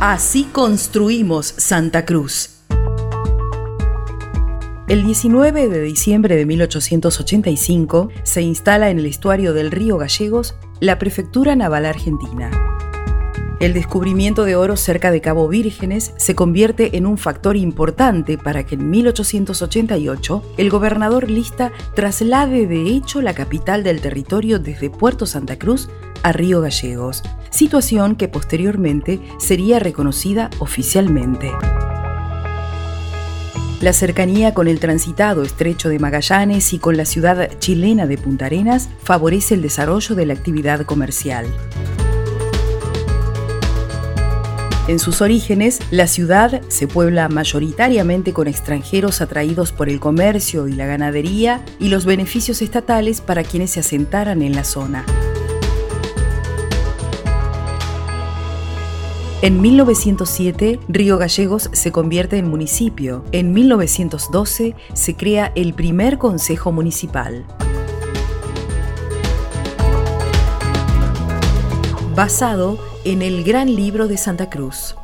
Así construimos Santa Cruz. El 19 de diciembre de 1885 se instala en el estuario del río Gallegos la Prefectura Naval Argentina. El descubrimiento de oro cerca de Cabo Vírgenes se convierte en un factor importante para que en 1888 el gobernador Lista traslade de hecho la capital del territorio desde Puerto Santa Cruz a Río Gallegos, situación que posteriormente sería reconocida oficialmente. La cercanía con el transitado estrecho de Magallanes y con la ciudad chilena de Punta Arenas favorece el desarrollo de la actividad comercial. En sus orígenes, la ciudad se puebla mayoritariamente con extranjeros atraídos por el comercio y la ganadería y los beneficios estatales para quienes se asentaran en la zona. En 1907, Río Gallegos se convierte en municipio. En 1912 se crea el primer Consejo Municipal. Basado en el Gran Libro de Santa Cruz.